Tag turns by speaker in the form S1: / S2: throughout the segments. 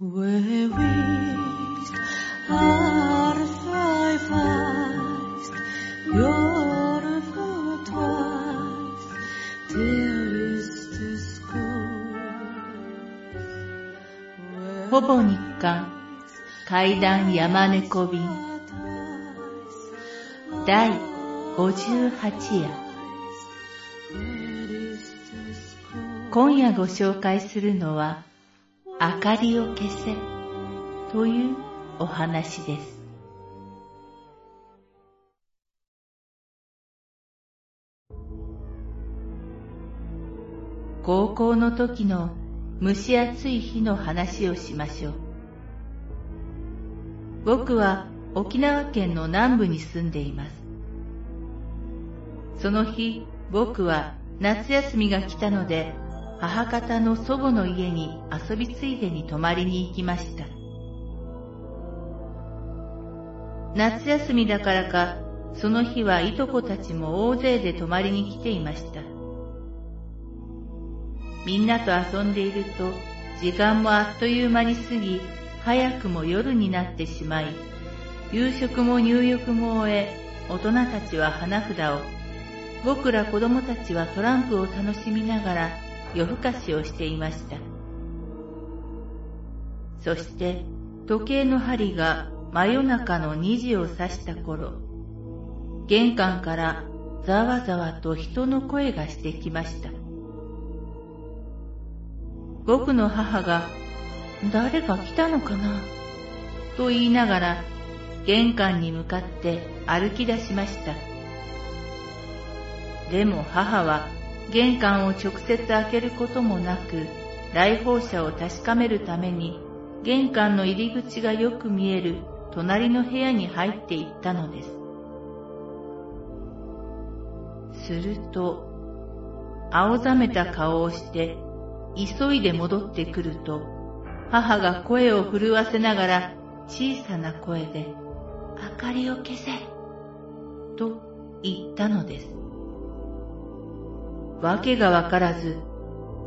S1: ほぼ日刊階段山猫便第58夜今夜ご紹介するのは明かりを消せというお話です。高校の時の蒸し暑い日の話をしましょう。僕は沖縄県の南部に住んでいます。その日、僕は夏休みが来たので、母方の祖母の家に遊びついでに泊まりに行きました。夏休みだからか、その日はいとこたちも大勢で泊まりに来ていました。みんなと遊んでいると、時間もあっという間に過ぎ、早くも夜になってしまい、夕食も入浴も終え、大人たちは花札を、僕ら子供たちはトランプを楽しみながら夜更かしをしていました。そして、時計の針が真夜中の2時を指した頃、玄関からざわざわと人の声がしてきました。僕の母が、誰が来たのかなと言いながら、玄関に向かって歩き出しました。でも母は玄関を直接開けることもなく、来訪者を確かめるために、玄関の入り口がよく見える隣の部屋に入っていったのです。すると、青ざめた顔をして、急いで戻ってくると、母が声を震わせながら小さな声で、明かりを消せと言ったのです。わけがわからず、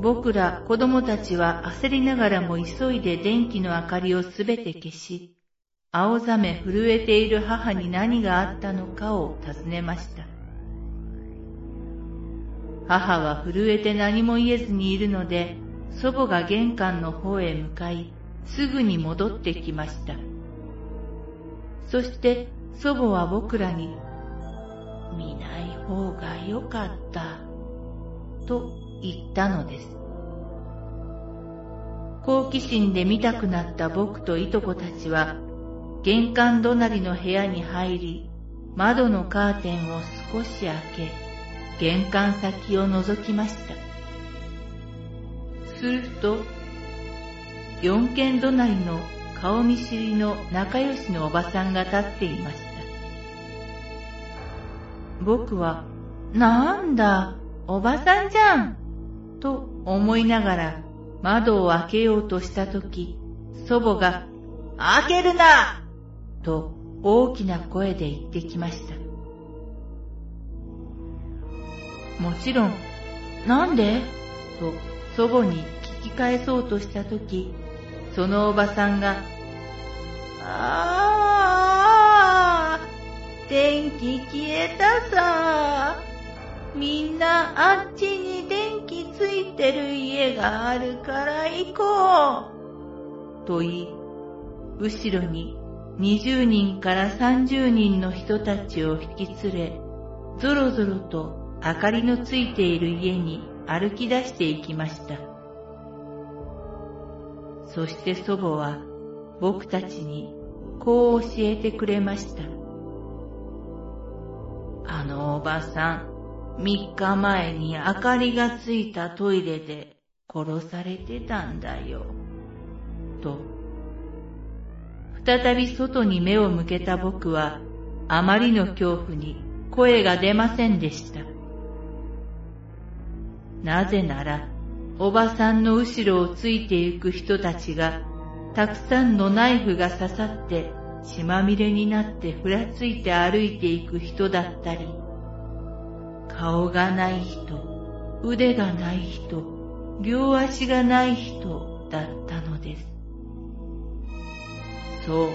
S1: 僕ら子供たちは焦りながらも急いで電気の明かりをすべて消し、青ざめ震えている母に何があったのかを尋ねました。母は震えて何も言えずにいるので、祖母が玄関の方へ向かい、すぐに戻ってきました。そして祖母は僕らに、見ない方がよかった、と言ったのです。好奇心で見たくなった僕といとこたちは、玄関隣の部屋に入り、窓のカーテンを少し開け、玄関先を覗きました。すると、四軒隣の顔見知りの仲良しのおばさんが立っていました。僕は、なんだ、おばさんじゃんと思いながら窓を開けようとしたとき、祖母が、開けるなと大きな声で言ってきました。もちろん、なんで？と祖母に聞き返そうとしたとき、そのおばさんが、ああ、電気消えたさ。みんなあっちに電気ついてる家があるから行こう。と言い、後ろに20人から30人の人たちを引き連れ、ぞろぞろと明かりのついている家に歩き出していきました。そして祖母は僕たちにこう教えてくれました。あのおばさん、3日前に明かりがついたトイレで殺されてたんだよ。と。再び外に目を向けた僕は、あまりの恐怖に声が出ませんでした。なぜなら、おばさんの後ろをついてゆく人たちが、たくさんのナイフが刺さって血まみれになってふらついて歩いていく人だったり、顔がない人、腕がない人、両足がない人だったのです。そう。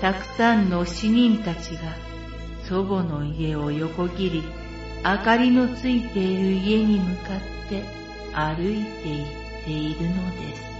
S1: たくさんの死人たちが祖母の家を横切り、明かりのついている家に向かって歩いて行っているのです。